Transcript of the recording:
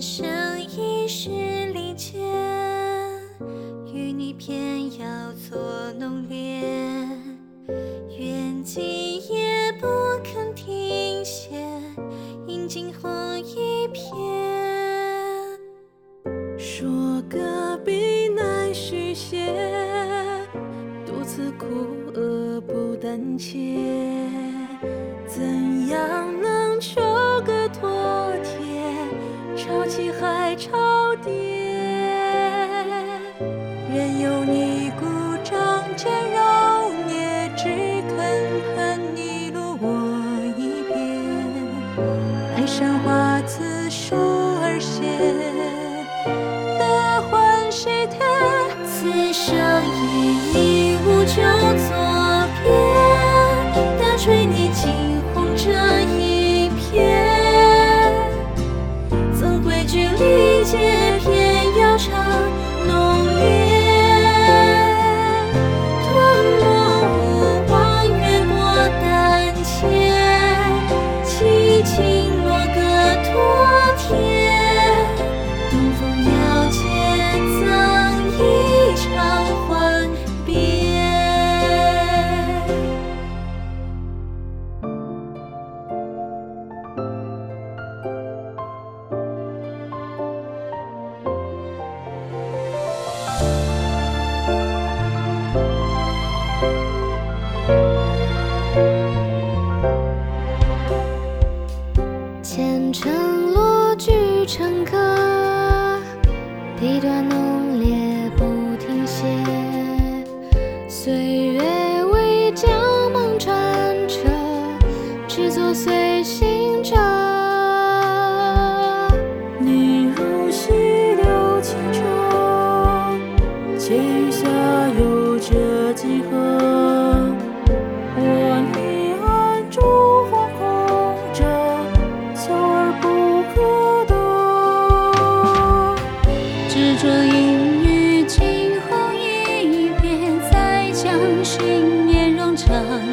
生一世离间，与你偏要做浓烈，愿今夜不肯停歇，饮尽红一片。说隔壁难续写，独自苦厄不胆怯，怎样？起海潮跌，任由你鼓掌间揉捏，只肯看你路我一边。爱上花自树而谢，得欢喜天。此生一无就作别，大吹你谢。晨歌笔端浓烈不停歇岁月为桨梦穿辙只做随行者你如溪流轻舟今上。